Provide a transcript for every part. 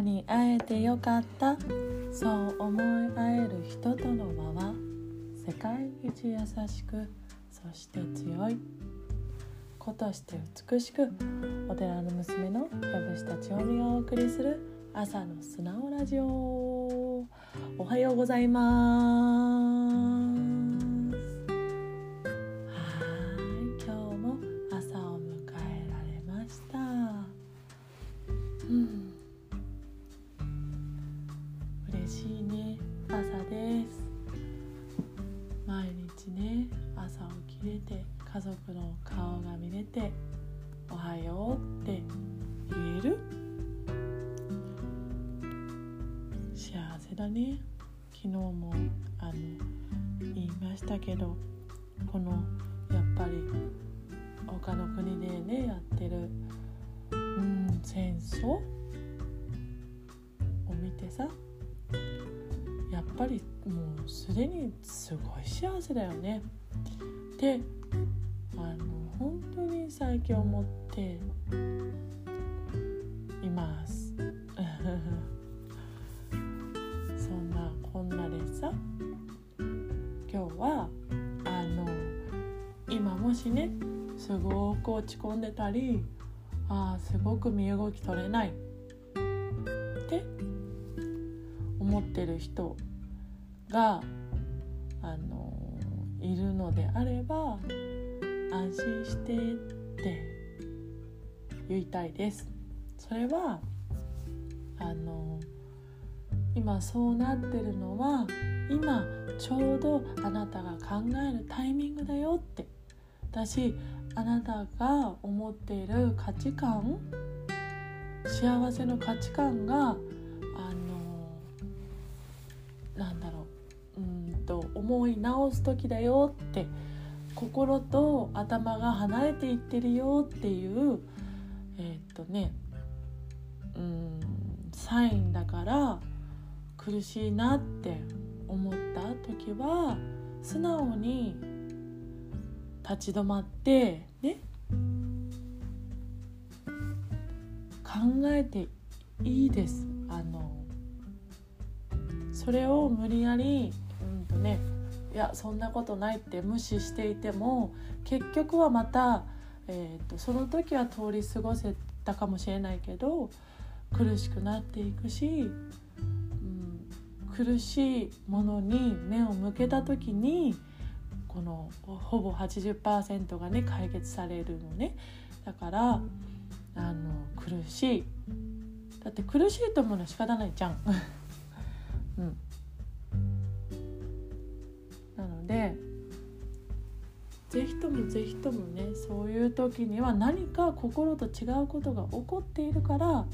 朝に会えてよかった。そう思い合える人との輪は世界一優しくそして強い。子として美しくお寺の娘の藪下千代美がお送りする朝の素直ラジオ。おはようございます。はい今日も朝を迎えられました。うん。て「おはよう」って言える？幸せだね。昨日もあの言いましたけどこのやっぱり他の国でねやってるうん戦争？を見てさやっぱりもうすでにすごい幸せだよね。であの本当に最近思っています。そんなこんなでさ今日はあの今もしねすごく落ち込んでたりあーすごく身動き取れないって思ってる人があのいるのであれば安心してって言いたいです。それはあの今そうなってるのは今ちょうどあなたが考えるタイミングだよって。私あなたが思っている価値観幸せの価値観があのなんだろううんと思い直す時だよって心と頭が離れていってるよっていうえー、っとねうんサインだから苦しいなって思った時は素直に立ち止まってね考えていいです。あのそれを無理やりうんとねいやそんなことないって無視していても結局はまた、えーと、その時は通り過ごせたかもしれないけど苦しくなっていくし、うん、苦しいものに目を向けた時にこのほぼ80%がね解決されるのね。だからあの苦しい。だって苦しいと思うのは仕方ないじゃん。うん。で是非とも是非ともねそういう時には何か心と違うことが起こっているから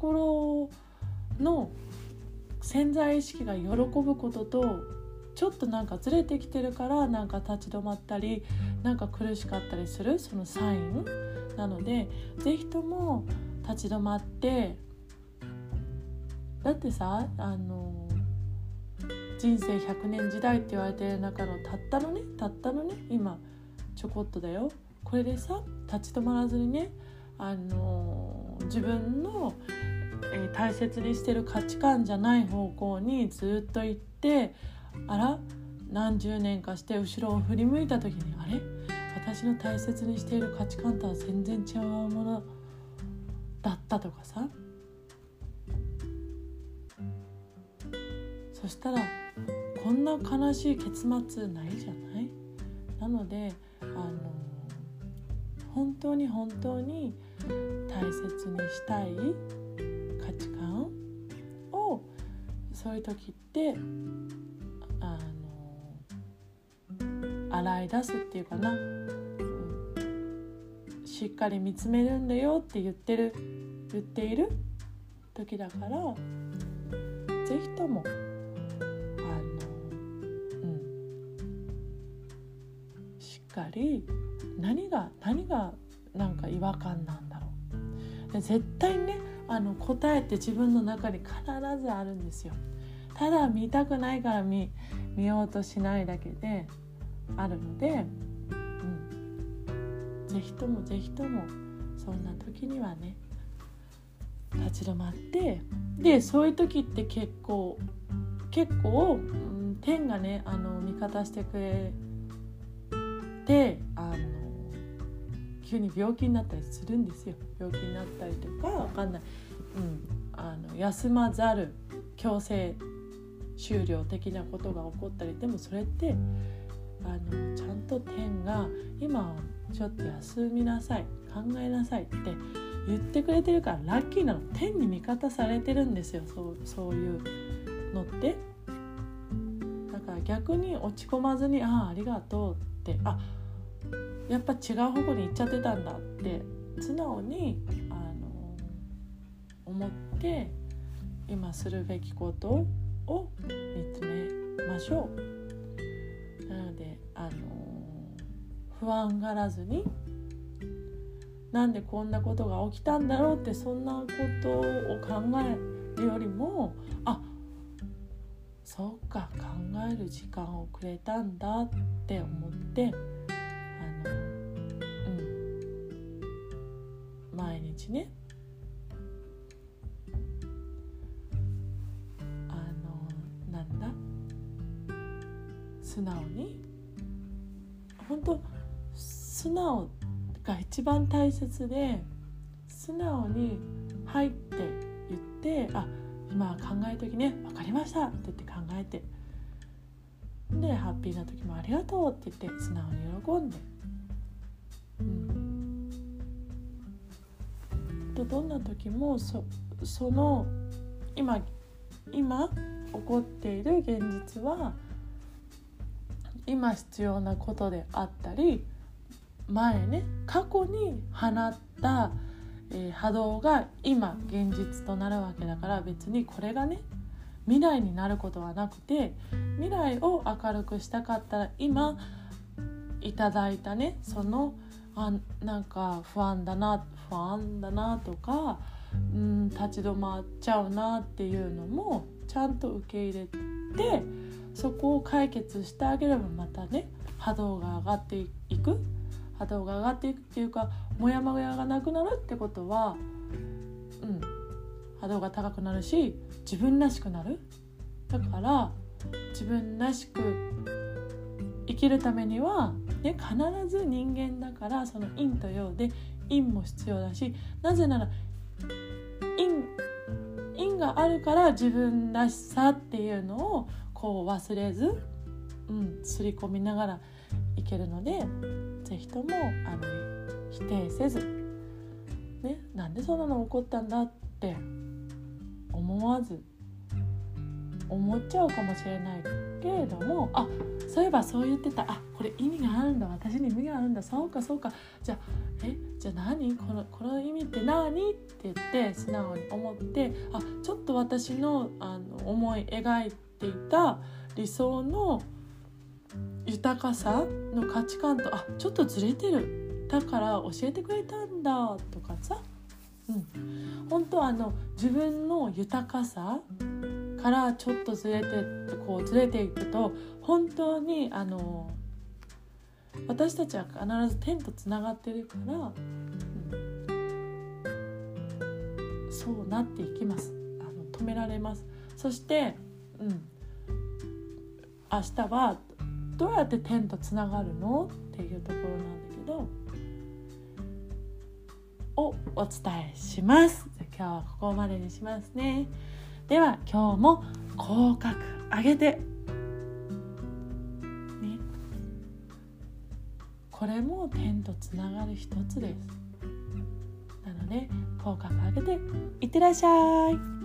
心の潜在意識が喜ぶこととちょっとなんかずれてきてるからなんか立ち止まったりなんか苦しかったりするそのサインなので是非とも立ち止まってだってさあの人生100年時代って言われてる中のたったのねたったのね今ちょこっとだよ。これでさ立ち止まらずにねあのー、自分の、えー、大切にしてる価値観じゃない方向にずっと行ってあら何十年かして後ろを振り向いた時にあれ？私の大切にしている価値観とは全然違うものだったとかさ。そしたらこんな悲しい結末ないじゃない？なのであの本当に本当に大切にしたい価値観をそういう時ってあの洗い出すっていうかな、うん、しっかり見つめるんだよって言ってる言っている時だから是非ともかり何が何がなんか違和感なんだろう。で絶対ねあの答えって自分の中に必ずあるんですよ。ただ見たくないから見見ようとしないだけであるので、うん、ぜひともぜひともそんな時にはね立ち止まってでそういう時って結構結構、うん、天がねあの味方してくれるてあの急に病気になったりするんですよ。病気になったりとかわかんない、うん、あの休まざる強制終了的なことが起こったりでもそれってあのちゃんと天が今ちょっと休みなさい考えなさいって言ってくれてるからラッキーなの。天に味方されてるんですよ。そうそういうのって。だから逆に落ち込まずに「ああありがとう」って。あやっぱ違う方向に行っちゃってたんだって素直にあの思って今するべきことを見つめましょう。なのであの不安がらずになんでこんなことが起きたんだろうってそんなことを考えるよりもあそうか考える時間をくれたんだって思って毎日ね。あのなんだ？素直に？本当素直が一番大切で素直に「はい」って言って「あ今考える時ね分かりました」って言って考えて。でハッピーな時も「ありがとう」って言って素直に喜んで。どんな時もそその今今起こっている現実は今必要なことであったり前ね過去に放った、え、波動が今現実となるわけだから別にこれがね未来になることはなくて未来を明るくしたかったら今いただいたねそのあなんか不安だな不安だなとかうん立ち止まっちゃうなっていうのもちゃんと受け入れてそこを解決してあげればまたね波動が上がっていく。波動が上がっていくっていうかモヤモヤがなくなるってことはうん波動が高くなるし自分らしくなる。だから自分らしく生きるためには、ね、必ず人間だからその陰と陽で陰も必要だしなぜなら陰陰があるから自分らしさっていうのをこう忘れず、うん、刷り込みながらいけるのでぜひともあの否定せず、ね、なんでそんなの起こったんだって思わず思っちゃうかもしれないけれどもあそういえばそう言ってた。あこれ意味があるんだ。私に意味あるんだそうかそうか。じゃあえじゃあ何？このこの意味って何？って言って素直に思ってあちょっと私のあの思い描いていた理想の豊かさの価値観とあちょっとずれてる。だから教えてくれたんだ。とかさ、うん、本当あの自分の豊かさからちょっとずれてこうずれていくと本当にあの私たちは必ず天とつながってるから、うん、そうなっていきます。あの止められます。そして、うん、明日はどうやって天とつながるの？っていうところなんだけどをお伝えします。今日はここまでにしますね。では今日も口角上げて。これも天とつながる一つです。なので口角上げていってらっしゃい。